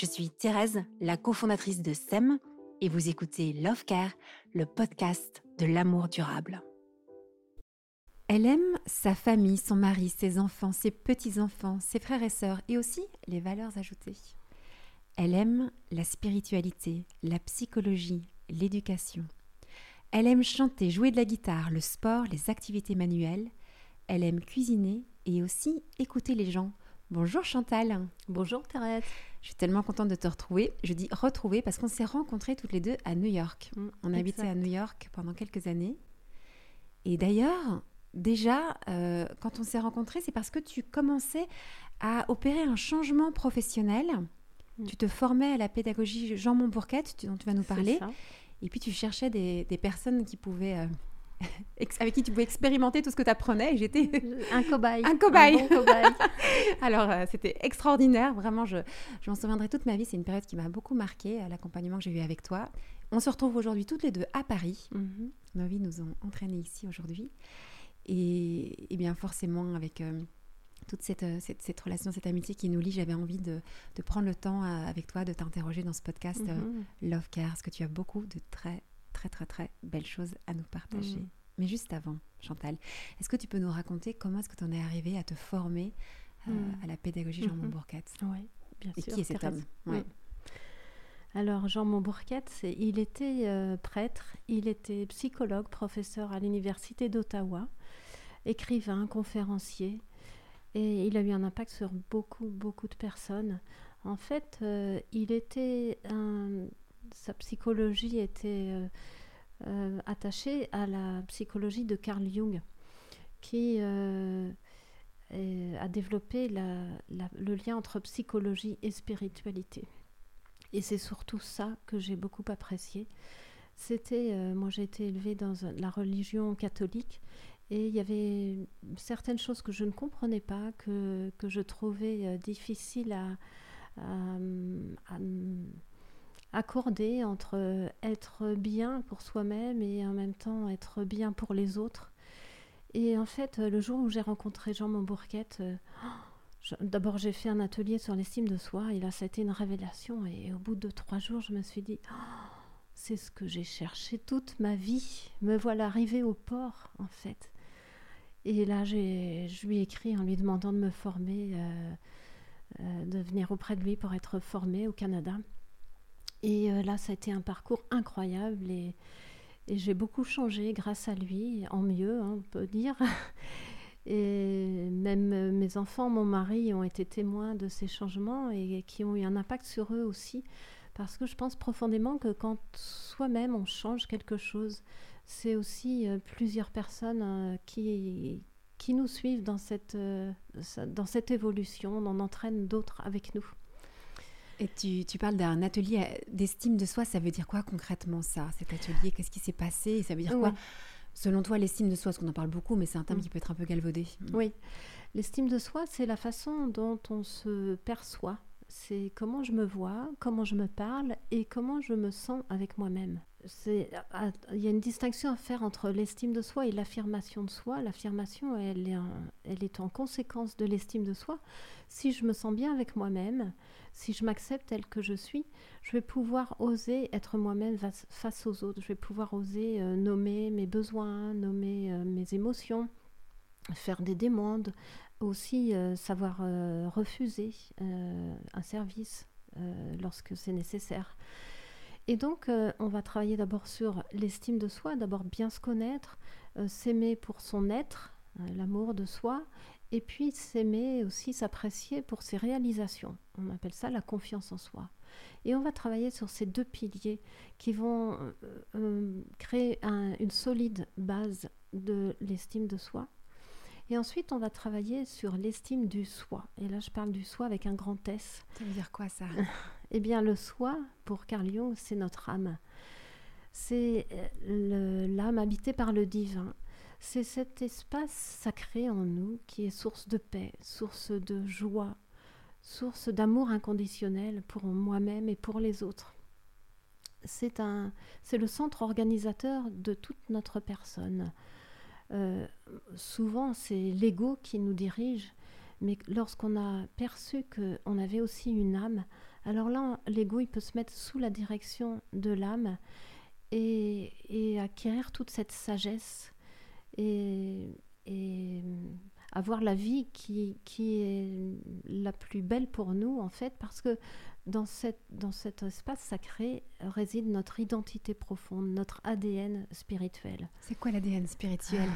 Je suis Thérèse, la cofondatrice de SEM, et vous écoutez Love Care, le podcast de l'amour durable. Elle aime sa famille, son mari, ses enfants, ses petits-enfants, ses frères et sœurs, et aussi les valeurs ajoutées. Elle aime la spiritualité, la psychologie, l'éducation. Elle aime chanter, jouer de la guitare, le sport, les activités manuelles. Elle aime cuisiner et aussi écouter les gens. Bonjour Chantal. Bonjour Thérèse. Je suis tellement contente de te retrouver. Je dis retrouver parce qu'on s'est rencontrés toutes les deux à New York. Mm, on a habité à New York pendant quelques années. Et d'ailleurs, déjà, euh, quand on s'est rencontrés, c'est parce que tu commençais à opérer un changement professionnel. Mm. Tu te formais à la pédagogie Jean Montbourquette, dont tu vas nous parler. Et puis tu cherchais des, des personnes qui pouvaient, euh, avec qui tu pouvais expérimenter tout ce que tu apprenais. J'étais Un cobaye. Un cobaye. bon cobaye. Alors, euh, c'était extraordinaire. Vraiment, je, je m'en souviendrai toute ma vie. C'est une période qui m'a beaucoup marquée, euh, l'accompagnement que j'ai eu avec toi. On se retrouve aujourd'hui toutes les deux à Paris. Mhm. Nos vies nous ont entraînés ici aujourd'hui. Et, et bien, forcément, avec euh, toute cette, cette, cette relation, cette amitié qui nous lie, j'avais envie de, de prendre le temps avec toi de t'interroger dans ce podcast euh, Mhm. Love Care, parce que tu as beaucoup de très, très, très, très belles choses à nous partager. Mhm. Mais juste avant, Chantal, est-ce que tu peux nous raconter comment est-ce que tu en es arrivée à te former euh, Mhm. à la pédagogie Jean Mhm. Montbourquette? Oui, bien Et sûr. qui est cet homme? Ouais. Mm. Alors, Jean Montbourquette, il était euh, prêtre, il était psychologue, professeur à l'Université d'Ottawa, écrivain, conférencier, et il a eu un impact sur beaucoup, beaucoup de personnes. En fait, euh, il était un- sa psychologie était euh, euh, attachée à la psychologie de Carl Jung, qui euh, a développé le lien entre psychologie et spiritualité. Et c'est surtout ça que j'ai beaucoup apprécié. C'était, moi j'ai été élevée dans la religion catholique et il y avait certaines choses que je ne comprenais pas, que, que je trouvais difficiles à accorder entre euh, être bien pour soi-même et en même temps être bien pour les autres. Et en fait, euh, le jour où j'ai rencontré Jean Montbourquette, je- D'abord, j'ai fait un atelier sur l'estime de soi et là, ça a été une révélation. Et au bout de trois jours, je me suis dit, Oh, c'est ce que j'ai cherché toute ma vie. Me voilà arrivée au port, en fait. Et là, je lui ai écrit en lui demandant de me former, de venir auprès de lui pour être formée au Canada. Et euh, là, ça a été un parcours incroyable et, j'ai beaucoup changé grâce à lui, en mieux, hein, on peut dire. Et même euh, mes enfants, mon mari ont été témoins de ces changements et qui ont eu un impact sur eux aussi. Parce que je pense profondément que quand soi-même on change quelque chose, c'est aussi euh, plusieurs personnes qui, qui nous suivent dans cette, dans cette évolution, on en entraîne d'autres avec nous. Et tu, tu parles d'un atelier d'estime de soi. Ça veut dire quoi concrètement, ça, cet atelier? Qu'est-ce qui s'est passé? Et Ça veut dire quoi? Selon toi, l'estime de soi, parce qu'on en parle beaucoup, mais c'est un terme Mm. qui peut être un peu galvaudé. Oui, l'estime de soi, c'est la façon dont on se perçoit. C'est comment je me vois, comment je me parle et comment je me sens avec moi-même. Il y a une distinction à faire entre l'estime de soi et l'affirmation de soi. L'affirmation, elle est en conséquence de l'estime de soi. Si je me sens bien avec moi-même, si je m'accepte tel que je suis, je vais pouvoir oser être moi-même face- aux autres. Je vais pouvoir oser euh, nommer mes besoins, nommer euh, mes émotions, faire des demandes, aussi euh, savoir refuser un service lorsque c'est nécessaire. Et donc, on va travailler d'abord sur l'estime de soi, d'abord bien se connaître, s'aimer pour son être, l'amour de soi, et puis s'aimer aussi, s'apprécier pour ses réalisations. On appelle ça la confiance en soi. Et on va travailler sur ces deux piliers qui vont euh, euh, créer un- une solide base de l'estime de soi. Et ensuite, on va travailler sur l'estime du soi. Et là, je parle du soi avec un grand S. Ça veut dire quoi, ça? Eh bien, le soi, pour Carl Jung, c'est notre âme. C'est l'âme habitée par le divin. C'est cet espace sacré en nous qui est source de paix, source de joie, source d'amour inconditionnel pour moi-même et pour les autres. C'est un, c'est le centre organisateur de toute notre personne. Euh, souvent, c'est l'ego qui nous dirige, mais lorsqu'on a perçu qu'on avait aussi une âme, alors là, l'ego, peut se mettre sous la direction de l'âme et, acquérir toute cette sagesse et, et avoir la vie qui, qui, est la plus belle pour nous, en fait, parce que dans, cette, dans cet espace sacré réside notre identité profonde, notre ADN spirituel. C'est quoi l'ADN spirituel?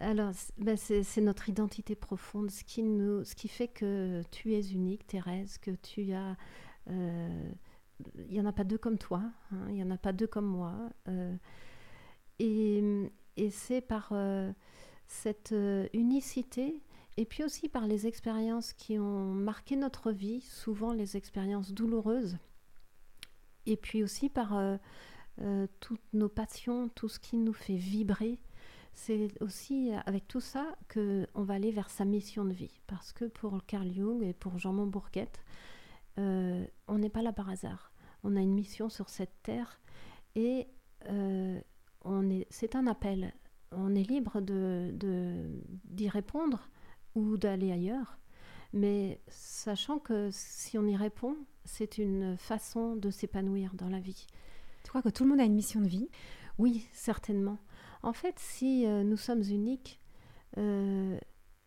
Alors, ben c'est notre identité profonde, ce qui, nous, ce qui fait que tu es unique, Thérèse, que tu as... Euh, il n'y en a pas deux comme toi, hein, il n'y en a pas deux comme moi. Euh, et, et c'est par euh, cette unicité et puis aussi par les expériences qui ont marqué notre vie, souvent les expériences douloureuses, et puis aussi par euh, euh, toutes nos passions, tout ce qui nous fait vibrer. C'est aussi avec tout ça que on va aller vers sa mission de vie, parce que pour Carl Jung et pour Jean Montbourquette, euh, on n'est pas là par hasard. On a une mission sur cette terre et c'est un appel. On est libre de, d'y répondre ou d'aller ailleurs. Mais sachant que si on y répond, c'est une façon de s'épanouir dans la vie. Tu crois que tout le monde a une mission de vie? Oui, certainement. En fait, si euh, nous sommes uniques, euh,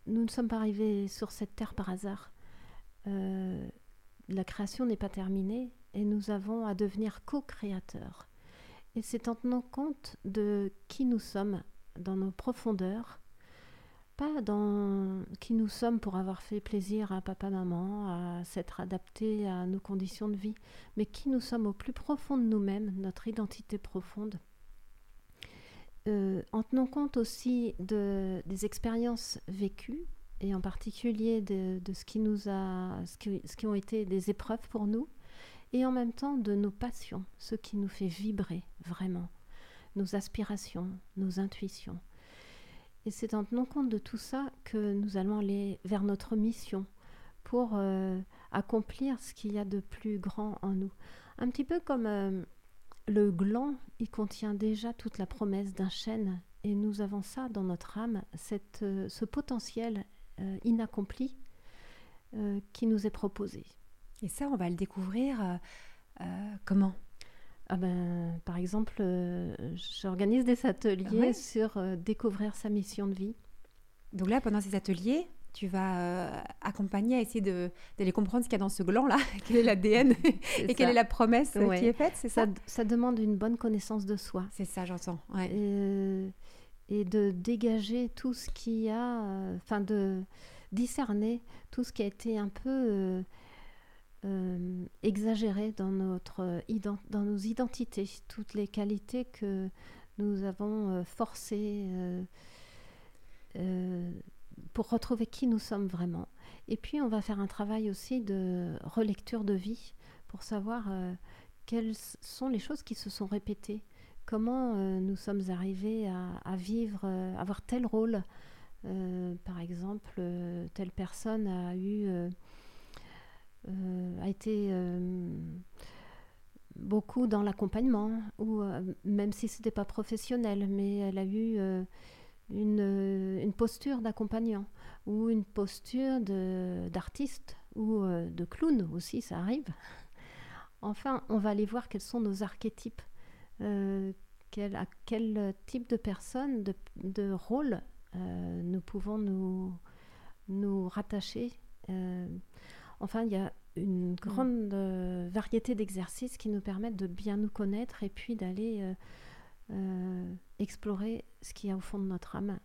nous ne sommes pas arrivés sur cette terre par hasard. Euh, la création n'est pas terminée et nous avons à devenir co-créateurs. Et c'est en tenant compte de qui nous sommes dans nos profondeurs pas dans qui nous sommes pour avoir fait plaisir à papa, maman, à s'être adapté à nos conditions de vie, mais qui nous sommes au plus profond de nous-mêmes, notre identité profonde. Euh, en tenant compte aussi de, des expériences vécues, et en particulier de, ce, qui nous a, ce qui, ce qui ont été des épreuves pour nous, et en même temps de nos passions, ce qui nous fait vibrer vraiment, nos aspirations, nos intuitions. Et c'est en tenant compte de tout ça que nous allons aller vers notre mission pour euh, accomplir ce qu'il y a de plus grand en nous. Un petit peu comme euh, le gland, il contient déjà toute la promesse d'un chêne et nous avons ça dans notre âme, euh, ce potentiel inaccompli qui nous est proposé. Et ça, on va le découvrir comment? Ah ben, par exemple, euh, j'organise des ateliers sur euh, découvrir sa mission de vie. Donc là, pendant ces ateliers, tu vas euh, accompagner à essayer de, d'aller comprendre ce qu'il y a dans ce gland-là, quel est l'ADN et quelle est la promesse qui est faite, c'est ça, ça, demande une bonne connaissance de soi. C'est ça, j'entends. Et, et, de dégager tout ce qui a, enfin de discerner tout ce qui a été un peu euh, exagéré dans, notre, euh, dans nos identités, toutes les qualités que nous avons euh, forcées pour retrouver qui nous sommes vraiment. Et puis on va faire un travail aussi de relecture de vie pour savoir quelles sont les choses qui se sont répétées, comment nous sommes arrivés à, vivre, avoir tel rôle. par exemple, telle personne a eu euh, a été euh, beaucoup dans l'accompagnement, ou euh, même si ce n'était pas professionnel, mais elle a eu une, posture d'accompagnant ou une posture d'artiste ou de clown aussi, ça arrive. Enfin, on va aller voir quels sont nos archétypes, quel, à quel type de personne, de, de rôle nous pouvons nous, nous rattacher. Enfin, il y a une mm. grande euh, variété d'exercices qui nous permettent de bien nous connaître et puis d'aller euh, euh, explorer ce qu'il y a au fond de notre âme.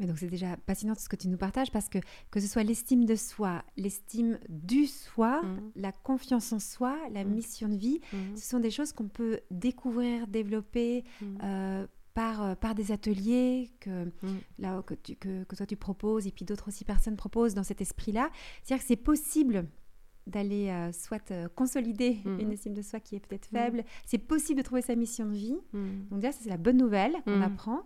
Mais donc c'est déjà passionnant ce que tu nous partages parce que que ce soit l'estime de soi, l'estime du soi, mm. la confiance en soi, la mm. mission de vie, ce sont des choses qu'on peut découvrir, développer par, par des ateliers que, là, que, tu, que, que, toi tu proposes et puis d'autres aussi personnes proposent dans cet esprit-là. C'est-à-dire que c'est possible d'aller euh, soit euh, consolider Mhm. une estime de soi qui est peut-être Mhm. faible. C'est possible de trouver sa mission de vie. Mm. Donc déjà, c'est la bonne nouvelle qu'on Mhm. apprend.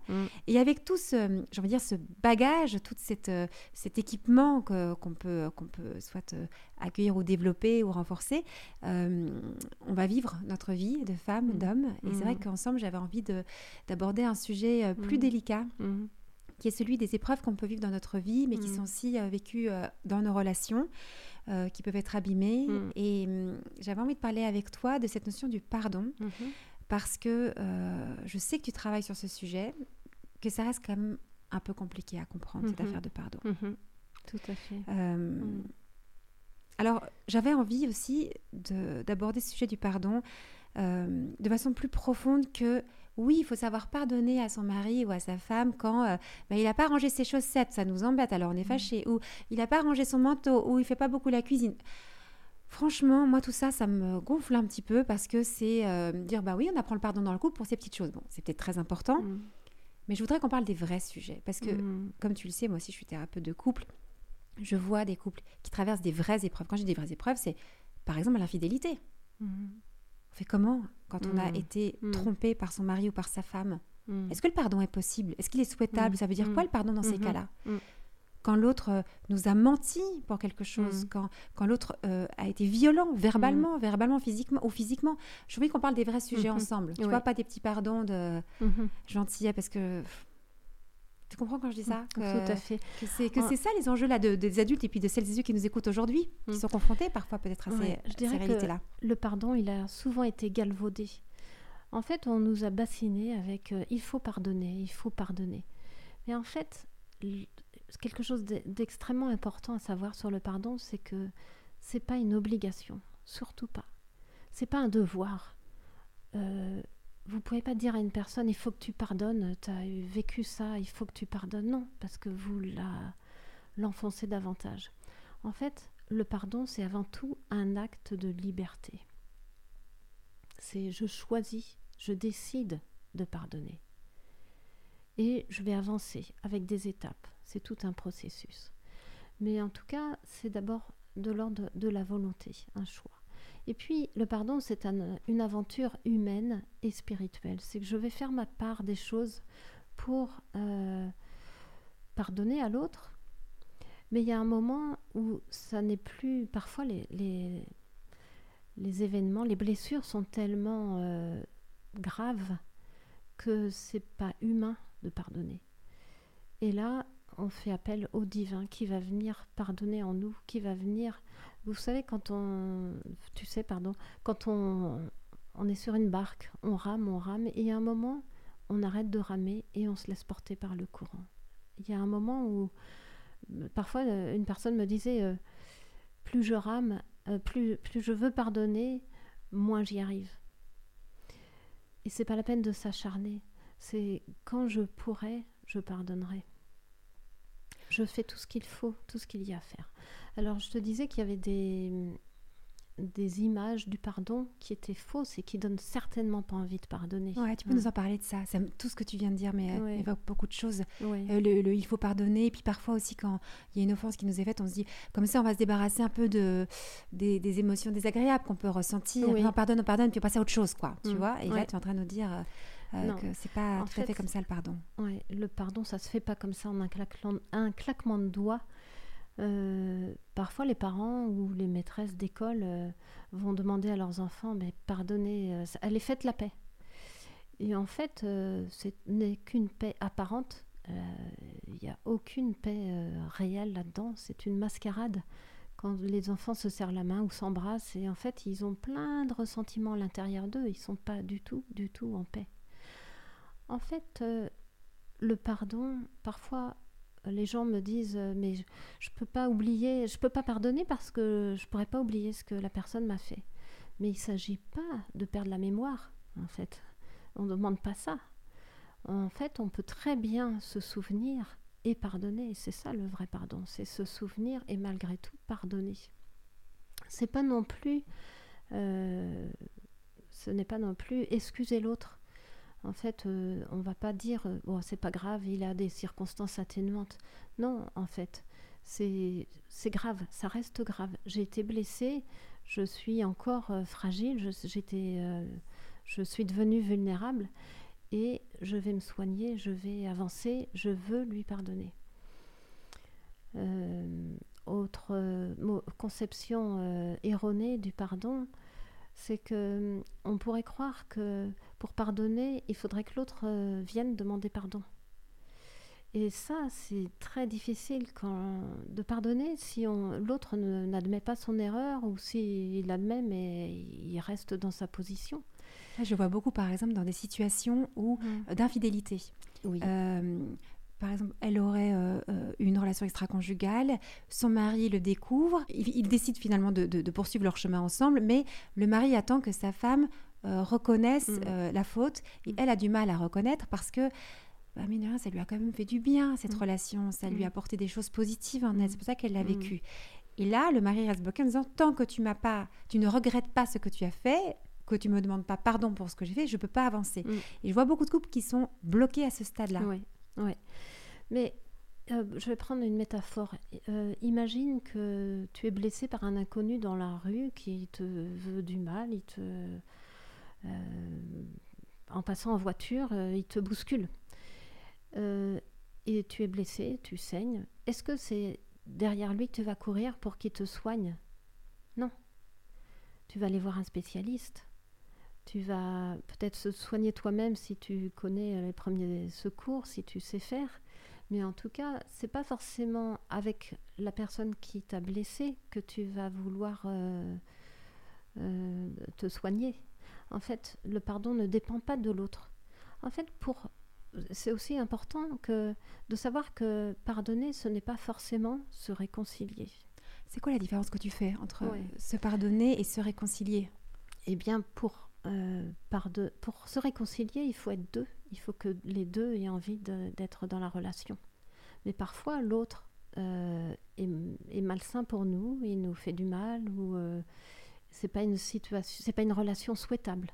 Et avec tout ce, j'ai envie de dire, ce bagage, tout cette, euh, cet équipement qu'on peut, qu'on peut soit accueillir ou développer ou renforcer, on va vivre notre vie de femme, Mhm. d'homme. Et c'est vrai Mhm. qu'ensemble, j'avais envie de- d'aborder un sujet plus Mhm. délicat, qui est celui des épreuves qu'on peut vivre dans notre vie, mais qui Mhm. sont aussi vécues dans nos relations, euh, qui peuvent être abîmées. Mhm. Et hum, j'avais envie de parler avec toi de cette notion du pardon, Mhm. parce que euh, je sais que tu travailles sur ce sujet, que ça reste quand même un peu compliqué à comprendre, cette Mhm. affaire de pardon. Mhm. Tout à fait. Euh, Mhm. Alors, j'avais envie aussi de- d'aborder ce sujet du pardon euh, de façon plus profonde que, oui, il faut savoir pardonner à son mari ou à sa femme quand euh, bah, il n'a pas rangé ses chaussettes, ça nous embête, alors on est fâché, ou il n'a pas rangé son manteau, ou il fait pas beaucoup la cuisine. Franchement, moi, tout ça, ça me gonfle un petit peu parce que c'est euh, dire, bah oui, on apprend le pardon dans le couple pour ces petites choses. Bon, c'est peut-être très important, Mm. mais je voudrais qu'on parle des vrais sujets parce que Mm. comme tu le sais, moi aussi je suis thérapeute de couple, je vois des couples qui traversent des vraies épreuves. Quand je dis des vraies épreuves, c'est par exemple l'infidélité. Fait comment quand on a Mm. été Mm. trompé par son mari ou par sa femme Mm. Est-ce que le pardon est possible? Est-ce qu'il est souhaitable? Ça veut dire quoi le pardon dans ces cas-là? Quand l'autre euh, nous a menti pour quelque chose, quand, quand l'autre euh, a été violent verbalement, verbalement, physiquement ou physiquement. Je veux qu'on parle des vrais sujets ensemble. Tu vois, pas des petits pardons de gentillesse parce que... Tu comprends quand je dis ça Tout Que- à fait. que c'est que c'est ça les enjeux là de- des adultes et puis de celles et ceux qui nous écoutent aujourd'hui, qui Mm. sont confrontés parfois peut-être à ces, Ouais, je à ces dirais que- réalités-là. Le pardon, il a souvent été galvaudé. En fait, on nous a bassinés avec euh, il faut pardonner, il faut pardonner. Mais en fait, quelque chose d'e- d'extrêmement important à savoir sur le pardon, c'est que c'est pas une obligation, surtout pas. C'est pas un devoir. Euh, vous pouvez pas dire à une personne il faut que tu pardonnes, tu as vécu ça, il faut que tu pardonnes. Non, parce que vous l'enfoncez davantage. En fait, le pardon, c'est avant tout un acte de liberté. C'est je choisis, je décide de pardonner. Et je vais avancer avec des étapes. C'est tout un processus. Mais en tout cas, c'est d'abord de l'ordre de la volonté, un choix. Et puis, le pardon, c'est un- une aventure humaine et spirituelle. C'est que je vais faire ma part des choses pour euh, pardonner à l'autre. Mais il y a un moment où ça n'est plus... Parfois, les événements, les blessures sont tellement euh, graves que c'est pas humain de pardonner. Et là, on fait appel au divin qui va venir pardonner en nous, qui va venir. Vous savez, quand on, tu sais, pardon, quand on, on est sur une barque, on rame, on rame, et a un moment, on arrête de ramer et on se laisse porter par le courant. Il y a un moment où, parfois, euh, une personne me disait, euh, plus je rame, euh, plus, plus je veux pardonner, moins j'y arrive. Et c'est pas la peine de s'acharner. C'est quand je pourrai, je pardonnerai. Je fais tout ce qu'il faut, tout ce qu'il y a à faire. Alors je te disais qu'il y avait des, des images du pardon qui étaient fausses et qui donnent certainement pas envie de pardonner. Ouais, tu peux nous en parler de ça. tout ce que tu viens de dire mais, euh, Ouais. évoque beaucoup de choses. Ouais. Euh, le, le il faut pardonner. Et puis parfois aussi, quand il y a une offense qui nous est faite, on se dit, comme ça, on va se débarrasser un peu de, des, des émotions désagréables qu'on peut ressentir. Oui. On pardonne, on pardonne, puis on passe à autre chose, quoi. Tu Mm. vois Et là, tu es en train de nous dire euh, que c'est pas En tout à fait comme ça le pardon. Ouais, le pardon, ça se fait pas comme ça en un, claquement- un claquement de doigts. Euh, parfois, les parents ou les maîtresses d'école euh, vont demander à leurs enfants, mais pardonnez, euh, allez, faites la paix. Et en fait, ce n'est qu'une paix apparente. Il n'y a aucune paix réelle là-dedans. C'est une mascarade. Quand les enfants se serrent la main ou s'embrassent, et en fait, ils ont plein de ressentiments à l'intérieur d'eux. Ils sont pas du tout, du tout en paix. En fait, euh, le pardon, parfois, euh, les gens me disent euh, mais je, je peux pas oublier, je peux pas pardonner parce que je pourrais pas oublier ce que la personne m'a fait. Mais il s'agit pas de perdre la mémoire, en fait. On ne demande pas ça. En fait, on peut très bien se souvenir et pardonner. C'est ça le vrai pardon, c'est se souvenir et malgré tout pardonner. C'est pas non plus, ce n'est pas non plus excuser l'autre. En fait, euh, on va pas dire euh, bon c'est pas grave, il a des circonstances atténuantes. Non, en fait, c'est grave, ça reste grave. J'ai été blessée, je suis encore euh, fragile, je, euh, je suis devenue vulnérable et je vais me soigner, je vais avancer, je veux lui pardonner. Autre conception erronée du pardon, c'est que on pourrait croire que pour pardonner, il faudrait que l'autre vienne demander pardon. Et ça, c'est très difficile quand, de pardonner si l'autre n'admet pas son erreur ou s'il l'admet mais il reste dans sa position. Je vois beaucoup, par exemple, dans des situations où mmh. d'infidélité. Oui. Euh, par exemple, elle aurait euh, euh, une relation extra-conjugale, son mari le découvre, il, décide finalement de, poursuivre leur chemin ensemble, mais le mari attend que sa femme reconnaisse mmh. la faute et elle a du mal à reconnaître parce que bah, ça lui a quand même fait du bien, cette mm. relation. Ça lui a mm. apporté des choses positives en elle. Mm. C'est pour ça qu'elle l'a vécu. Et là, le mari reste bloqué en disant Tant que tu m'as pas, tu ne regrettes pas ce que tu as fait, que tu me demandes pas pardon pour ce que j'ai fait, je peux pas avancer. Et je vois beaucoup de couples qui sont bloqués à ce stade-là. Oui, oui. Mais euh, je vais prendre une métaphore. Euh, imagine que tu es blessé par un inconnu dans la rue qui te veut du mal, il te, euh, en passant en voiture, il te bouscule. Et tu es blessé, tu saignes, est-ce que c'est derrière lui que tu vas courir pour qu'il te soigne? Non. Tu vas aller voir un spécialiste. Tu vas peut-être se soigner toi-même si tu connais les premiers secours, si tu sais faire. Mais en tout cas, c'est pas forcément avec la personne qui t'a blessé que tu vas vouloir euh, euh, te soigner. En fait, le pardon ne dépend pas de l'autre. En fait, pour c'est aussi important que de savoir que pardonner, ce n'est pas forcément se réconcilier. C'est quoi la différence que tu fais entre se pardonner et se réconcilier? Eh bien, pour, euh, pour se réconcilier, il faut être deux. Il faut que les deux aient envie d'être dans la relation. Mais parfois, l'autre euh, est, malsain pour nous, il nous fait du mal, ou euh, c'est pas une situation, c'est pas une relation souhaitable.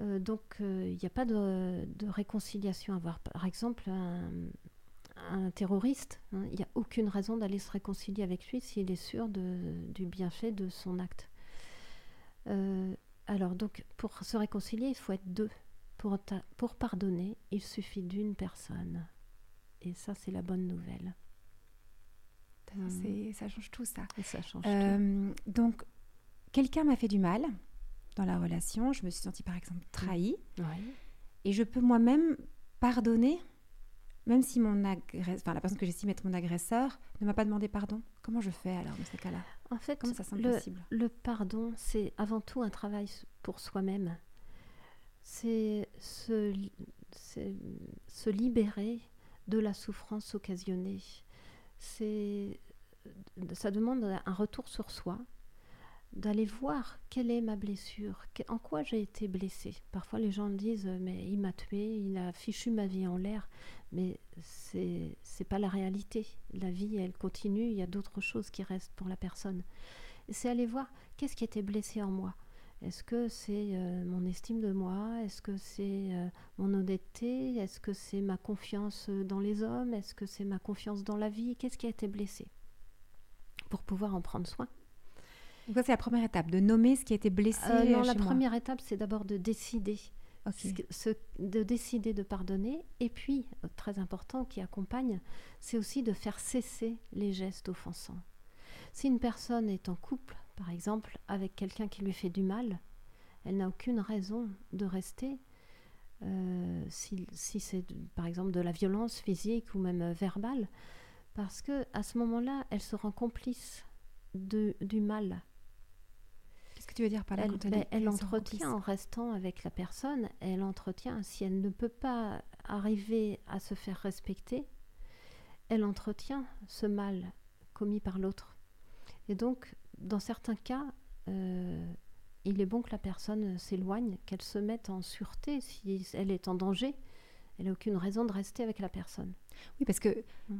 Euh, donc, il n'y a pas de, réconciliation à avoir. Par exemple, un, terroriste, hein, il n'y a aucune raison d'aller se réconcilier avec lui s'il est sûr du bienfait de son acte. Alors, donc, pour se réconcilier, il faut être deux. Pour, pour pardonner, il suffit d'une personne. Et ça, c'est la bonne nouvelle. Ça change tout, ça. ça change tout. Donc, quelqu'un m'a fait du mal dans la relation, je me suis sentie par exemple trahie. Et je peux moi-même pardonner, même si mon enfin, la personne que j'estime être mon agresseur ne m'a pas demandé pardon. Comment je fais alors dans ces cas-là? En fait, Comment ça semble le, possible? le pardon, c'est avant tout un travail pour soi-même. C'est se, se libérer de la souffrance occasionnée. C'est ça demande un retour sur soi, d'aller voir quelle est ma blessure, en quoi j'ai été blessée. Parfois les gens disent mais il m'a tué, il a fichu ma vie en l'air, mais c'est c'est pas la réalité. La vie elle continue, il y a d'autres choses qui restent pour la personne. C'est aller voir qu'est-ce qui était blessé en moi. Est-ce que c'est euh, mon estime de moi? Est-ce que c'est euh, mon honnêteté? Est-ce que c'est ma confiance dans les hommes? Est-ce que c'est ma confiance dans la vie? Qu'est-ce qui a été blessé? Pour pouvoir en prendre soin. Donc ça, c'est la première étape, de nommer ce qui a été blessé. Euh, non, la première étape, c'est d'abord de décider. De décider de pardonner. Et puis, euh, très important, qui accompagne, c'est aussi de faire cesser les gestes offensants. Si une personne est en couple, par exemple, avec quelqu'un qui lui fait du mal, elle n'a aucune raison de rester. Euh, si, si c'est par exemple de la violence physique ou même verbale, parce que à ce moment-là, elle se rend complice du mal que tu veux dire par là Elle, elle, entretient en restant avec la personne, elle entretient, si elle ne peut pas arriver à se faire respecter, elle entretient ce mal commis par l'autre. Et donc, dans certains cas, euh, il est bon que la personne s'éloigne, qu'elle se mette en sûreté si elle est en danger. Elle n'a aucune raison de rester avec la personne. Oui, parce que mm.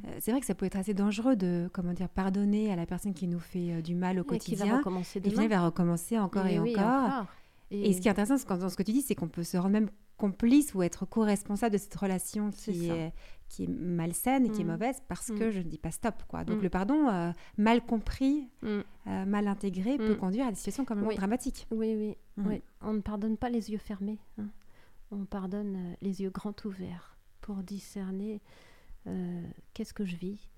euh, c'est vrai que ça peut être assez dangereux de comment dire pardonner à la personne qui nous fait euh, du mal au quotidien. Qui va recommencer demain. Et va recommencer encore et, encore. Et, ce qui est intéressant dans ce que tu dis, c'est qu'on peut se rendre même complice ou être co-responsable de cette relation qui est, qui est malsaine et qui est mm. mauvaise parce mm. que je ne dis pas stop. Quoi. Donc mm. le pardon, euh, mal compris, mal intégré, peut conduire à des situations quand même dramatiques. Oui, oui, oui. On ne pardonne pas les yeux fermés. Hein. On pardonne les yeux grands ouverts pour discerner qu'est-ce que je vis?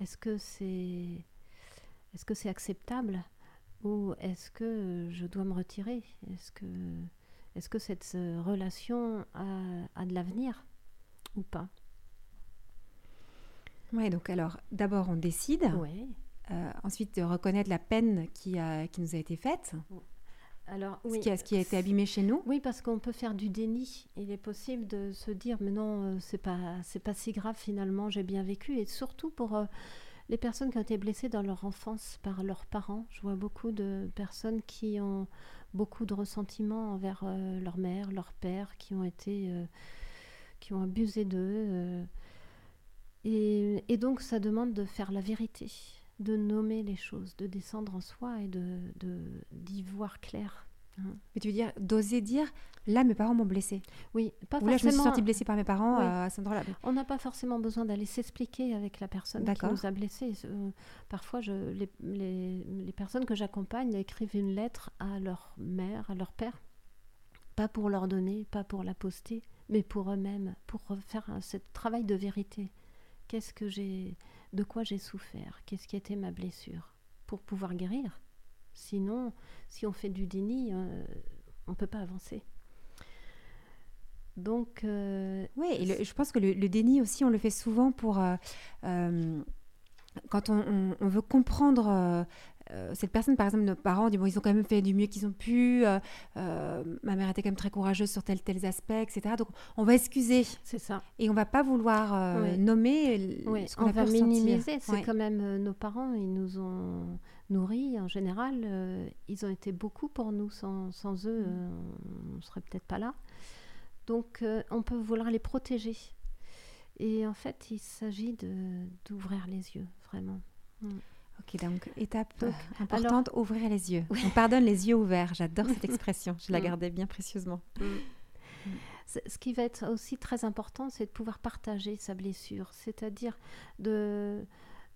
Est-ce que c'est est-ce que c'est acceptable? Ou est-ce que je dois me retirer? Est-ce que, est que cette relation a, de l'avenir ou pas? Oui, donc alors d'abord on décide. Euh, ensuite de reconnaître la peine qui, a, qui nous a été faite. Alors, oui. ce, qui a, ce qui a été abîmé chez nous. Oui, parce qu'on peut faire du déni. Il est possible de se dire, mais non, euh, c'est pas, c'est pas si grave finalement, j'ai bien vécu. Et surtout pour euh, les personnes qui ont été blessées dans leur enfance par leurs parents. Je vois beaucoup de personnes qui ont beaucoup de ressentiments envers euh, leur mère, leur père, qui ont été, euh, qui ont abusé d'eux. Et, donc, ça demande de faire la vérité, de nommer les choses, de descendre en soi et de d'y voir clair. Hein. Mais tu veux dire, d'oser dire, là, mes parents m'ont blessé. Oui, pas Ou forcément. Là, je me suis sentie blessée par mes parents euh, à cet endroit-là. On n'a pas forcément besoin d'aller s'expliquer avec la personne qui nous a blessés. Euh, parfois, je, les, les, les, personnes que j'accompagne écrivent une lettre à leur mère, à leur père, pas pour leur donner, pas pour la poster, mais pour eux-mêmes, pour faire ce travail de vérité. Qu'est-ce que j'ai, de quoi j'ai souffert? Qu'est-ce qui était ma blessure? Pour pouvoir guérir. Sinon, si on fait du déni, euh, on ne peut pas avancer. Donc, euh, oui, et je pense que le, déni aussi, on le fait souvent pour euh, quand on, veut comprendre cette personne, par exemple, nos parents, disent, bon, ils ont quand même fait du mieux qu'ils ont pu. Euh, euh, ma mère était quand même très courageuse sur tel tel aspects, etc. Donc, on va excuser. C'est ça. Et on va pas vouloir nommer oui. ce qu'on va minimiser. C'est quand même nos parents, ils nous ont nourris en général. ils ont été beaucoup pour nous. Sans, sans eux, mm. on ne serait peut-être pas là. Donc, on peut vouloir les protéger. Et en fait, il s'agit d'ouvrir les yeux, vraiment. Mm. Ok, donc étape euh, importante, ouvrir les yeux. On pardonne les yeux ouverts. J'adore cette expression. Je la mm. gardais bien précieusement. Mm. Mm. Ce qui va être aussi très important, c'est de pouvoir partager sa blessure, c'est-à-dire de,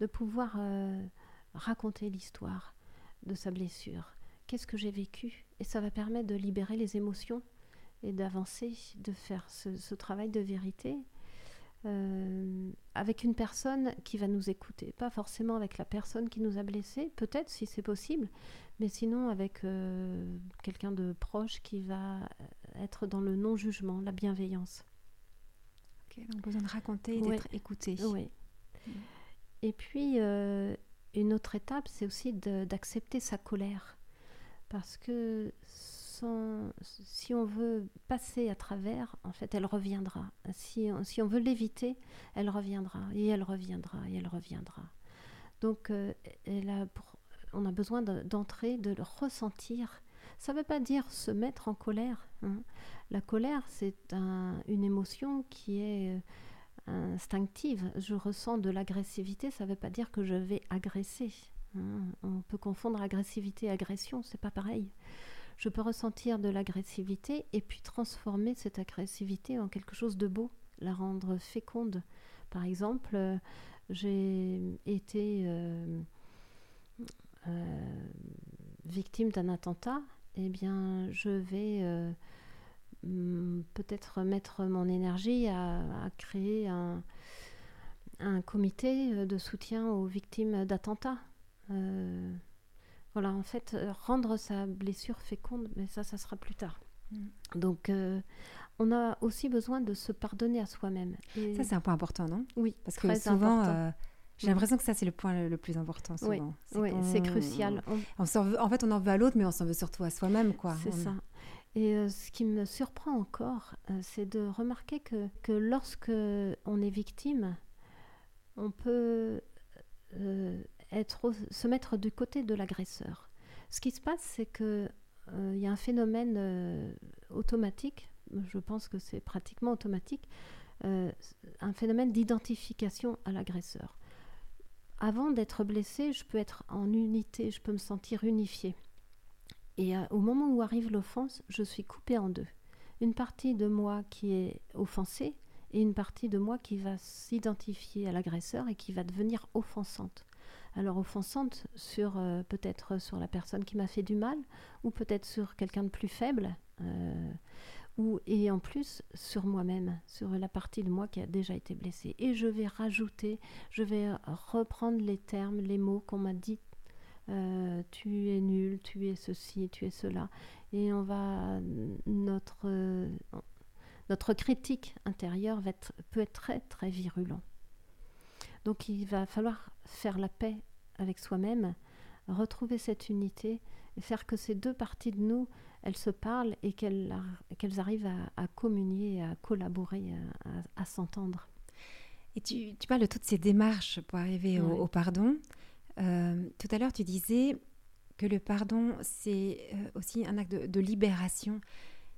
de pouvoir euh, raconter l'histoire de sa blessure. Qu'est-ce que j'ai vécu? Et ça va permettre de libérer les émotions et d'avancer, de faire ce, ce travail de vérité euh, avec une personne qui va nous écouter, pas forcément avec la personne qui nous a blessés, peut-être si c'est possible, mais sinon avec euh, quelqu'un de proche qui va être dans le non-jugement, la bienveillance. Donc besoin de raconter et d'être écouté. Oui. Et puis, euh, une autre étape, c'est aussi d'accepter sa colère. Parce que si on veut passer à travers, en fait, elle reviendra. Si, on veut l'éviter, elle reviendra, et elle reviendra, et elle reviendra. Donc, euh, on a besoin d'entrer, de, le ressentir. Ça ne veut pas dire se mettre en colère. Hein. La colère, c'est une émotion qui est euh, instinctive. Je ressens de l'agressivité, ça ne veut pas dire que je vais agresser. Hein. On peut confondre agressivité et agression, c'est pas pareil je peux ressentir de l'agressivité et puis transformer cette agressivité en quelque chose de beau, la rendre féconde. Par exemple, euh, j'ai été euh, euh, victime d'un attentat, eh bien, je vais peut-être mettre mon énergie à, créer un, comité de soutien aux victimes d'attentats. Voilà, en fait, euh, rendre sa blessure féconde, mais ça, ça sera plus tard. Mm. Donc, euh, on a aussi besoin de se pardonner à soi-même. Ça, c'est un point important, non? Oui, parce que souvent, euh, j'ai l'impression que ça, c'est le point le, plus important. Souvent. Oui, c'est crucial. On... en fait, on en veut à l'autre, mais on s'en veut surtout à soi-même, quoi. C'est ça. Et ce qui me surprend encore, c'est de remarquer que, que lorsque on est victime, on peut être, se mettre du côté de l'agresseur. Ce qui se passe, c'est qu'il euh, y a un phénomène euh, automatique, je pense que c'est pratiquement automatique, euh, un phénomène d'identification à l'agresseur. Avant d'être blessé, je peux être en unité, je peux me sentir unifié. Et au moment où arrive l'offense, je suis coupée en deux. Une partie de moi qui est offensée et une partie de moi qui va s'identifier à l'agresseur et qui va devenir offensante. Alors offensante sur euh, peut-être sur la personne qui m'a fait du mal ou peut-être sur quelqu'un de plus faible euh, ou et en plus sur moi-même, sur la partie de moi qui a déjà été blessée. Et je vais rajouter, je vais reprendre les termes, les mots qu'on m'a dit. Euh, tu es nul, tu es ceci, tu es cela. Et on va notre notre critique intérieure va être, peut être très très virulent. Donc il va falloir faire la paix avec soi-même, retrouver cette unité et faire que ces deux parties de nous, elles se parlent et qu'elles arrivent à, communier, à collaborer, à, s'entendre. Et tu, parles de toutes ces démarches pour arriver au, pardon. Euh, tout à l'heure, tu disais que le pardon, c'est euh, aussi un acte de libération.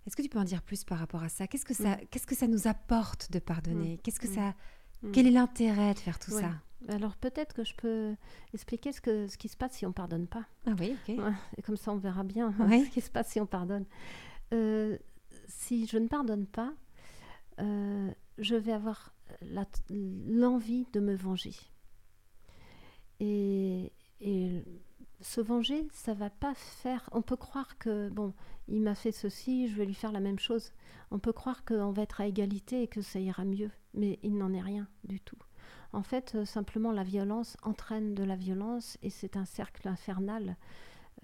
Est-ce que tu peux en dire plus par rapport à ça? Qu'est-ce que ça, mm. qu'est-ce que ça nous apporte de pardonner? Mm. Qu'est-ce que mm. ça, quel est l'intérêt de faire tout ça Alors peut-être que je peux expliquer ce, que, ce qui se passe si on pardonne pas. Ah oui, ok. et comme ça, on verra bien ce qui se passe si on pardonne. Euh, si je ne pardonne pas, euh, je vais avoir l'envie de me venger. Et, et se venger, ça va pas faire. On peut croire que bon, il m'a fait ceci, je vais lui faire la même chose. On peut croire qu'on va être à égalité et que ça ira mieux, mais il n'en est rien du tout. En fait, euh, simplement la violence entraîne de la violence et c'est un cercle infernal,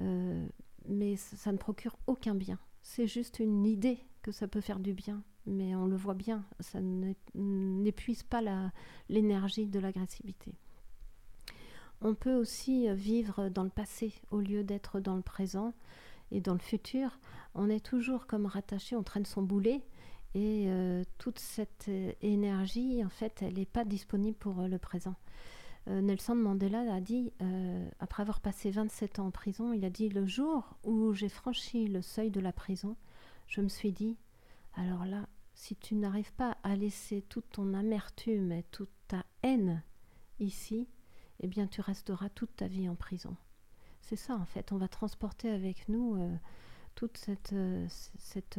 euh, mais ça, ne procure aucun bien. C'est juste une idée que ça peut faire du bien, mais on le voit bien, ça n'épuise pas l'énergie de l'agressivité. On peut aussi vivre dans le passé au lieu d'être dans le présent et dans le futur, on est toujours comme rattaché, on traîne son boulet et euh, toute cette euh, énergie, en fait, elle n'est pas disponible pour euh, le présent. Nelson Mandela a dit, après avoir passé 27 ans en prison, il a dit, le jour où j'ai franchi le seuil de la prison, je me suis dit, alors là, si tu n'arrives pas à laisser toute ton amertume et toute ta haine ici, eh bien tu resteras toute ta vie en prison. C'est ça en fait, on va transporter avec nous toute cette, cette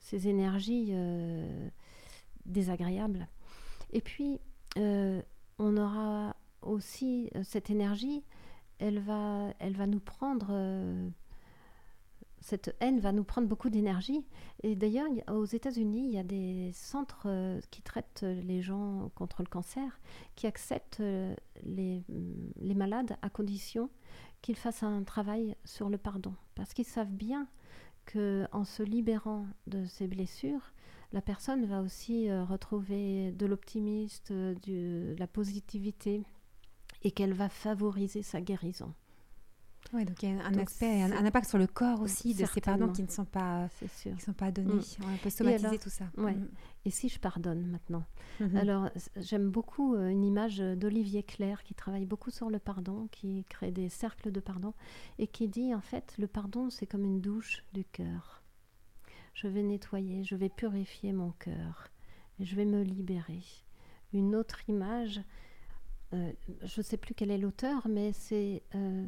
ces énergies désagréables. Et puis, on aura aussi cette énergie, elle va, elle va nous prendre cette haine va nous prendre beaucoup d'énergie. Et d'ailleurs, aux États-Unis, il y a des centres qui traitent les gens contre le cancer, qui acceptent les, les malades à condition qu'ils fassent un travail sur le pardon. Parce qu'ils savent bien qu'en se libérant de ces blessures, la personne va aussi euh, retrouver de l'optimisme, de la positivité, et qu'elle va favoriser sa guérison. Oui, donc il y a un, aspect, un, impact sur le corps aussi de ces pardons qui ne sont pas, Qui sont pas donnés. Mm. On peut somatiser tout ça. Ouais. Mm. Et si je pardonne maintenant mm-hmm. Alors, j'aime beaucoup euh, une image d'Olivier Claire qui travaille beaucoup sur le pardon, qui crée des cercles de pardon et qui dit en fait, le pardon, c'est comme une douche du cœur. Je vais nettoyer, je vais purifier mon cœur et je vais me libérer. Une autre image, euh, je ne sais plus quel est l'auteur, mais c'est... Euh,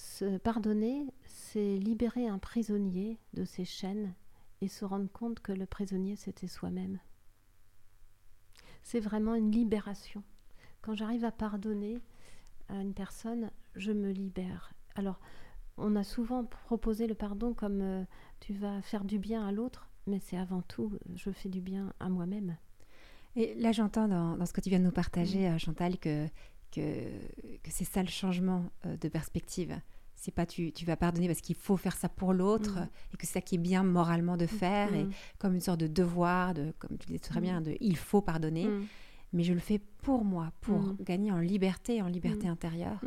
se pardonner, c'est libérer un prisonnier de ses chaînes et se rendre compte que le prisonnier, c'était soi-même. C'est vraiment une libération. Quand j'arrive à pardonner à une personne, je me libère. Alors, on a souvent proposé le pardon comme euh, tu vas faire du bien à l'autre, mais c'est avant tout, je fais du bien à moi-même. Et là, j'entends dans, ce que tu viens de nous partager, mm. euh, Chantal, que que, c'est ça le changement euh, de perspective. C'est pas tu, tu vas pardonner parce qu'il faut faire ça pour l'autre mm. et que c'est ça qui est bien moralement de faire et mm. comme une sorte de devoir, de, comme tu disais très bien, mm. de il faut pardonner. Mais je le fais pour moi, pour gagner en liberté, en liberté intérieure.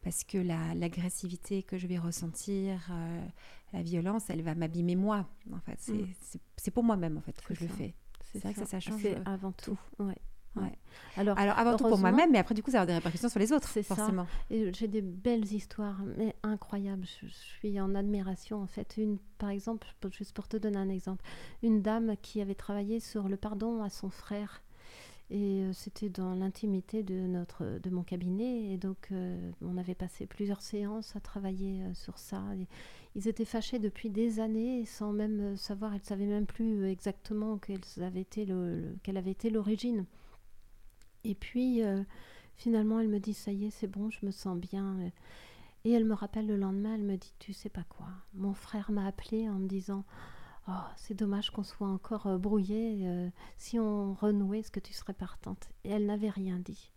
Parce que l'agressivité que je vais ressentir, euh, la violence, elle va m'abîmer moi. En fait, c'est pour moi-même en fait que je le fais. C'est vrai que ça, ça change. C'est avant tout. Ouais. Alors, Alors, avant tout pour moi-même, mais après, du coup, ça avoir des répercussions sur les autres, c'est forcément. J'ai des belles histoires, mais incroyables. Je, suis en admiration, en fait. Une, par exemple, juste pour te donner un exemple, une dame qui avait travaillé sur le pardon à son frère Et euh, c'était dans l'intimité de, notre, de mon cabinet. Et donc, euh, on avait passé plusieurs séances à travailler euh, sur ça. ils étaient fâchés depuis des années sans même savoir, ils ne savaient même plus exactement quelle avait été, le, quelle avait été l'origine. Et puis, finalement, elle me dit, ça y est, c'est bon, je me sens bien. Et elle me rappelle le lendemain, elle me dit, tu sais pas quoi, mon frère m'a appelé en me disant, Oh, c'est dommage qu'on soit encore euh, brouillé. Euh, si on renouait, est-ce que tu serais partante? Et elle n'avait rien dit.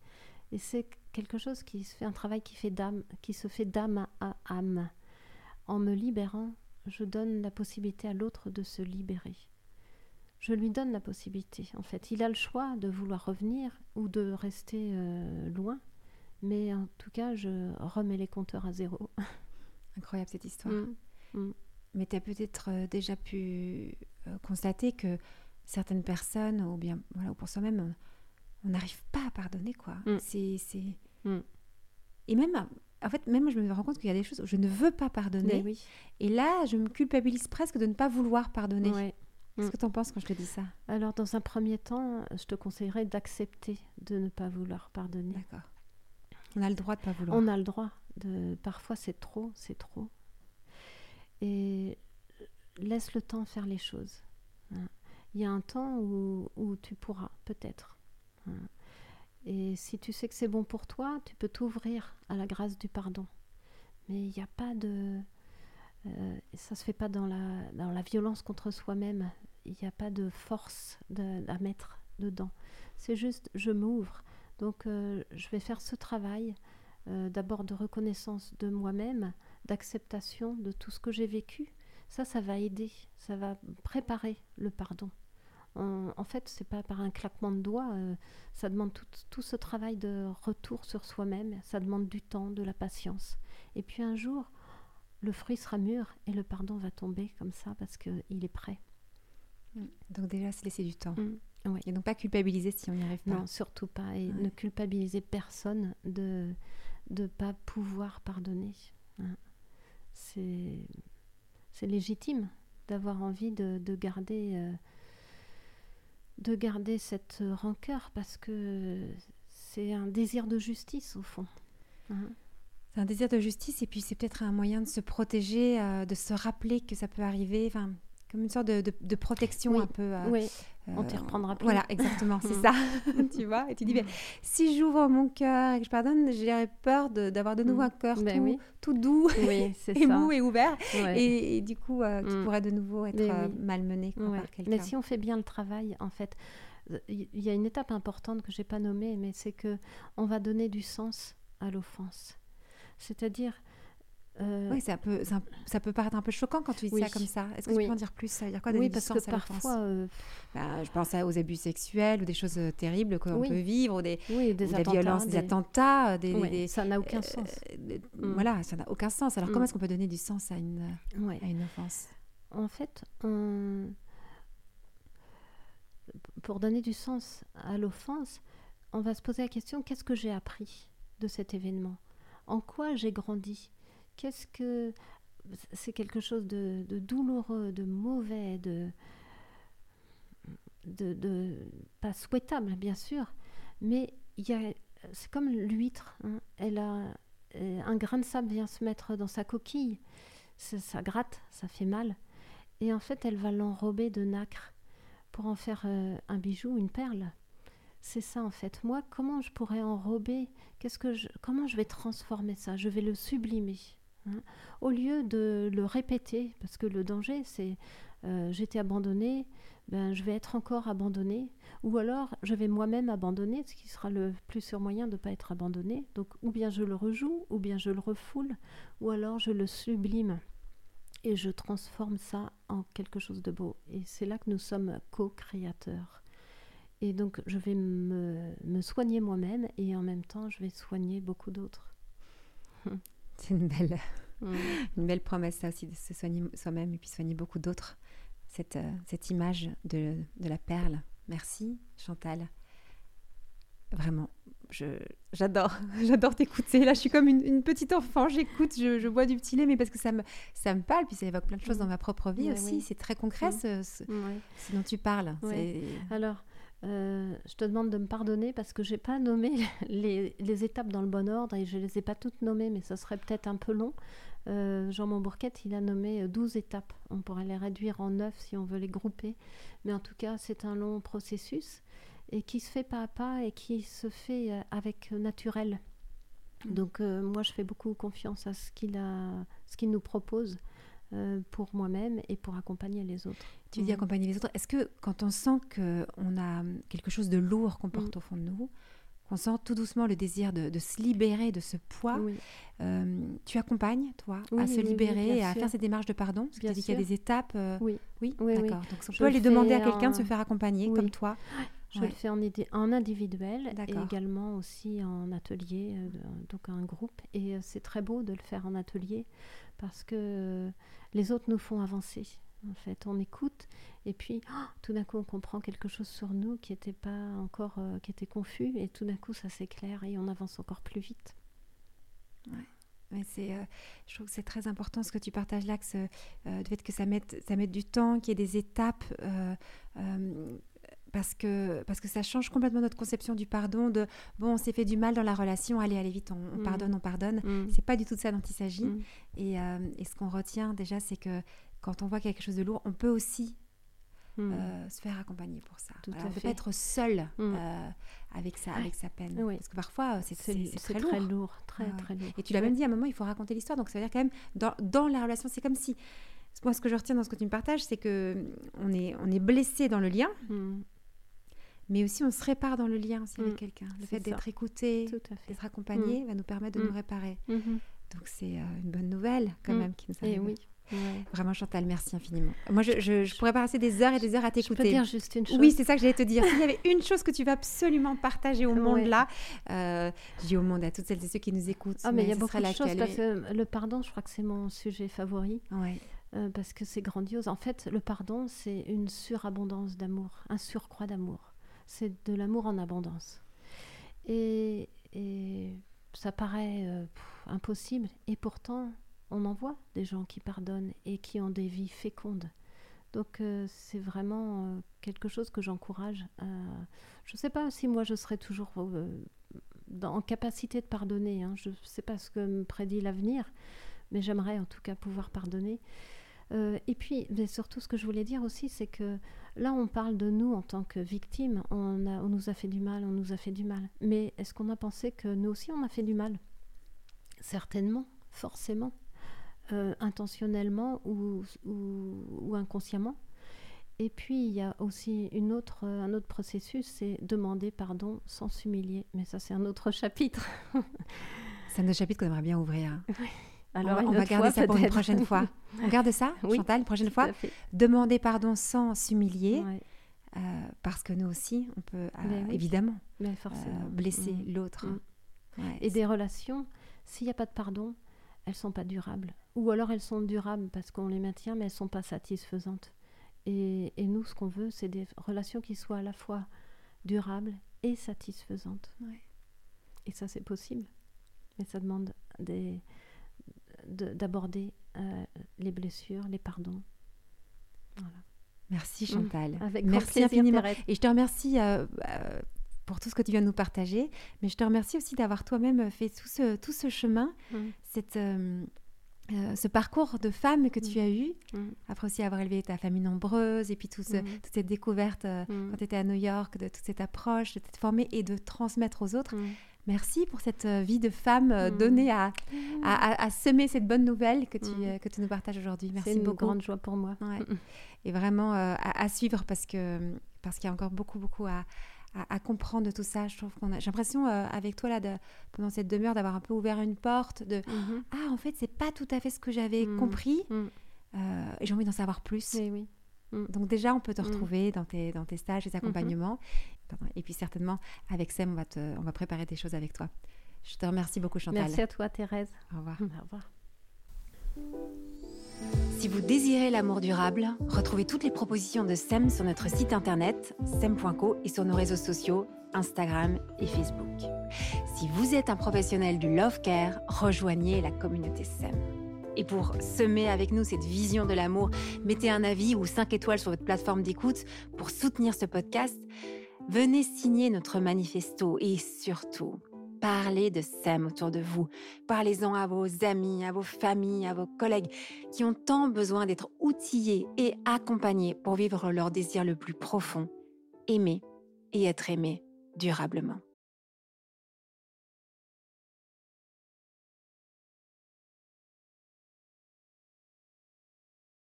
Et c'est quelque chose qui se fait, un travail qui, fait d'âme, qui se fait d'âme à âme. En me libérant, je donne la possibilité à l'autre de se libérer. Je lui donne la possibilité, en fait. Il a le choix de vouloir revenir ou de rester euh, loin. Mais en tout cas, je remets les compteurs à zéro. Incroyable cette histoire. Mm. Mm. Mais tu as peut-être euh, déjà pu euh, constater que certaines personnes, ou bien voilà, ou pour soi-même, on n'arrive pas à pardonner, quoi. Mm. C'est. Et même, en fait, même je me rends compte qu'il y a des choses où je ne veux pas pardonner. Oui. Et là, je me culpabilise presque de ne pas vouloir pardonner. Qu'est-ce mm. que tu en penses quand je te dis ça? Alors, dans un premier temps, je te conseillerais d'accepter de ne pas vouloir pardonner. D'accord. On a le droit de ne pas vouloir. On a le droit. De... Parfois, c'est trop, c'est trop et laisse le temps faire les choses. Hein. Il y a un temps où, où tu pourras, peut-être. Hein. Et si tu sais que c'est bon pour toi, tu peux t'ouvrir à la grâce du pardon. Mais il n'y a pas de... Euh, ça se fait pas dans la, dans la violence contre soi-même. Il n'y a pas de force à mettre dedans. C'est juste, je m'ouvre. Donc, euh, je vais faire ce travail, euh, d'abord de reconnaissance de moi-même, d'acceptation de tout ce que j'ai vécu, ça, ça va aider, ça va préparer le pardon. en fait, c'est pas par un claquement de doigts, euh, ça demande tout, tout, ce travail de retour sur soi-même, ça demande du temps, de la patience. Et puis un jour, le fruit sera mûr et le pardon va tomber comme ça parce qu'il est prêt. Mm. Donc déjà, se laisser du temps. Mm. Et donc pas culpabiliser si on n'y arrive pas. Non, surtout pas. Et ne culpabiliser personne de ne pas pouvoir pardonner. Hein c'est légitime d'avoir envie de, garder euh, de garder cette rancœur parce que c'est un désir de justice au fond. Hein. C'est un désir de justice et puis c'est peut-être un moyen de se protéger, euh, de se rappeler que ça peut arriver. Enfin, comme une sorte de, protection un peu. Euh, oui, on t'y reprendra plus. Voilà, exactement, c'est ça. tu vois Et tu dis, ben, si j'ouvre mon cœur et que je pardonne, j'aurais peur d'avoir de, nouveau un cœur ben tout, doux et mou et ouvert. Et, du coup, euh, qui mm. pourrait de nouveau être euh, malmené par quelqu'un. Mais si on fait bien le travail, en fait, il y a une étape importante que j'ai pas nommée, mais c'est que on va donner du sens à l'offense. C'est-à-dire, euh, oui, ça peut, ça, peut paraître un peu choquant quand tu dis ça comme ça. Est-ce que tu peux en dire plus? Ça veut dire quoi Oui, parce que parfois... Euh, bah, je pense aux abus sexuels ou des choses euh, terribles qu'on peut vivre, ou des, des, violences, des, attentats. Des, ça n'a aucun sens. Mm. Voilà, ça n'a aucun sens. Alors comment mm. est-ce qu'on peut donner du sens à une, à une offense En fait, pour donner du sens à l'offense, on va se poser la question, qu'est-ce que j'ai appris de cet événement? En quoi j'ai grandi? Qu'est-ce que c'est quelque chose de, douloureux, de mauvais, de, pas souhaitable bien sûr, mais il c'est comme l'huître, hein. elle a un grain de sable vient se mettre dans sa coquille, ça, gratte, ça fait mal, et en fait elle va l'enrober de nacre pour en faire euh, un bijou, une perle. C'est ça en fait. Moi, comment je pourrais enrober Qu'est-ce que comment je vais transformer ça? Je vais le sublimer. Au lieu de le répéter, parce que le danger, c'est euh, j'étais abandonné, ben, je vais être encore abandonné, ou alors je vais moi-même abandonner, ce qui sera le plus sûr moyen de ne pas être abandonné. Donc, ou bien je le rejoue, ou bien je le refoule, ou alors je le sublime et je transforme ça en quelque chose de beau. Et c'est là que nous sommes co-créateurs. Et donc, je vais me soigner moi-même et en même temps, je vais soigner beaucoup d'autres. C'est une belle, mm. une belle promesse, ça aussi, de se soigner soi-même et puis soigner beaucoup d'autres. Cette, euh, cette image de, de, la perle. Merci, Chantal. Vraiment, j'adore, j'adore t'écouter. Là, je suis comme une, petite enfant, j'écoute, je, je, bois du petit lait, mais parce que ça me, ça me parle, puis ça évoque plein de choses mm. dans ma propre vie aussi. C'est très concret, mm. ce, dont tu parles. Alors, euh, je te demande de me pardonner parce que j'ai pas nommé les, les, étapes dans le bon ordre et je les ai pas toutes nommées, mais ça serait peut-être un peu long. Euh, Jean Montbourquette, il a nommé 12 étapes. On pourrait les réduire en 9 si on veut les grouper. Mais en tout cas, c'est un long processus et qui se fait pas à pas et qui se fait euh, avec naturel. Mmh. Donc moi, je fais beaucoup confiance à ce qu'il ce qu'il nous propose euh, pour moi-même et pour accompagner les autres. Tu dis mmh. accompagner les autres. Est-ce que quand on sent qu'on a quelque chose de lourd qu'on porte mmh. au fond de nous, qu'on sent tout doucement le désir de, se libérer de ce poids, euh, tu accompagnes, toi, à se libérer et à faire ces démarches de pardon? Parce que tu dis qu'il y a des étapes. Euh, oui, oui, d'accord. Donc on peut aller demander à quelqu'un de se faire accompagner comme toi. Je le fais en, en individuel et également aussi en atelier, donc un groupe. Et c'est très beau de le faire en atelier parce que les autres nous font avancer. En fait, on écoute et puis oh, tout d'un coup on comprend quelque chose sur nous qui était pas encore, euh, qui était confus et tout d'un coup ça s'éclaire et on avance encore plus vite. Ouais. c'est, euh, je trouve que c'est très important ce que tu partages là, que ce, euh, fait que ça mette du temps, qu'il y ait des étapes parce que, parce que ça change complètement notre conception du pardon, de bon, on s'est fait du mal dans la relation, allez, allez vite, on, mm. pardonne, on pardonne. Mm. C'est pas du tout de ça dont il s'agit. Mm. Et, euh, et, ce qu'on retient déjà, c'est que quand on voit quelque chose de lourd, on peut aussi euh, se faire accompagner pour ça. on ne peut pas être seul euh, avec, sa, avec sa peine. Parce que parfois, c'est très, très, lourd. Très, très lourd. Et tu l'as même dit à un moment, il faut raconter l'histoire. Donc ça veut dire quand même, dans, dans la relation, c'est comme si moi, ce que je retiens dans ce que tu me partages, c'est que on est, on est blessé dans le lien, mais aussi on se répare dans le lien aussi avec mm. quelqu'un. Le fait d'être écouté, d'être accompagné mm. va nous permettre de nous mm. réparer. Mm-hmm. Donc c'est euh, une bonne nouvelle quand même qui nous arrive. Et oui. Vraiment, Chantal, merci infiniment. Moi, je, je, pourrais passer des heures et des heures à t'écouter. Je peux dire juste une chose. Oui, c'est ça que j'allais te dire. S'il y avait une chose que tu vas absolument partager au monde là, euh, je dis au monde, à toutes celles et ceux qui nous écoutent. Ah, mais, il y a beaucoup de choses parce que le pardon, je crois que c'est mon sujet favori. Euh, parce que c'est grandiose. En fait, le pardon, c'est une surabondance d'amour, un surcroît d'amour c'est de l'amour en abondance. Et, ça paraît euh, impossible, et pourtant, on en voit des gens qui pardonnent et qui ont des vies fécondes. Donc euh, c'est vraiment euh, quelque chose que j'encourage. je ne sais pas si moi je serai toujours en capacité de pardonner. Hein. Je ne sais pas ce que me prédit l'avenir, mais j'aimerais en tout cas pouvoir pardonner. Euh, et puis, mais surtout, ce que je voulais dire aussi, c'est que là, on parle de nous en tant que victimes. On, a, on nous a fait du mal, on nous a fait du mal. Mais est-ce qu'on a pensé que nous aussi, on a fait du mal? Certainement, forcément, euh, intentionnellement ou, ou, inconsciemment. Et puis, il y a aussi une autre, un autre processus, c'est demander pardon sans s'humilier. Mais ça, c'est un autre chapitre. c'est un autre chapitre qu'on aimerait bien ouvrir. Alors, on, va garder ça pour une prochaine fois. On garde ça, Chantal, une prochaine fois. Demander pardon sans s'humilier. Euh, parce que nous aussi, on peut euh, évidemment euh, blesser mm. l'autre. Mm. et des relations, s'il n'y a pas de pardon, elles sont pas durables. Ou alors elles sont durables parce qu'on les maintient, mais elles sont pas satisfaisantes. Et, et nous, ce qu'on veut, c'est des relations qui soient à la fois durables et satisfaisantes. Et ça, c'est possible. Mais ça demande des, d'aborder euh, les blessures, les pardons. Merci Chantal. Avec Merci infiniment. Et je te remercie euh, euh, pour tout ce que tu viens de nous partager, mais je te remercie aussi d'avoir toi-même fait tout ce, tout ce chemin, mm. cette, ce parcours de femme que tu mm. as eu, mm. après aussi avoir élevé ta famille nombreuse, et puis tout toute cette découverte quand tu étais à New York, de toute cette approche, de t'être formée et de transmettre aux autres. Merci pour cette euh, vie de femme euh, mm. donnée à, à, semer cette bonne nouvelle que tu, mm. euh, que tu nous partages aujourd'hui. Merci beaucoup. C'est une grande joie pour moi. Et vraiment à, suivre parce que parce qu'il y a encore beaucoup, beaucoup à, à, comprendre de tout ça. Je trouve qu'on a, j'ai l'impression avec toi là, de, pendant cette demeure, d'avoir un peu ouvert une porte de mm-hmm. ah en fait c'est pas tout à fait ce que j'avais mm. compris et j'ai envie d'en savoir plus. Oui, oui. Donc déjà, on peut te retrouver dans, tes, dans tes stages, tes mm-hmm. Et puis certainement, avec Sam, on va, te, on va préparer des choses avec toi. Je te remercie beaucoup, Chantal. Merci à toi, Thérèse. Au revoir. Au revoir. Si vous désirez l'amour durable, retrouvez toutes les propositions de SEM sur notre site internet sem.co et sur nos réseaux sociaux Instagram et Facebook. Si vous êtes un professionnel du love care, rejoignez la communauté SEM. Et pour semer avec nous cette vision de l'amour, mettez un avis ou 5 étoiles sur votre plateforme d'écoute pour soutenir ce podcast Venez signer notre manifesto et surtout, parlez de SEM autour de vous. Parlez-en à vos amis, à vos familles, à vos collègues qui ont tant besoin d'être outillés et accompagnés pour vivre leur désir le plus profond, aimer et être aimé durablement.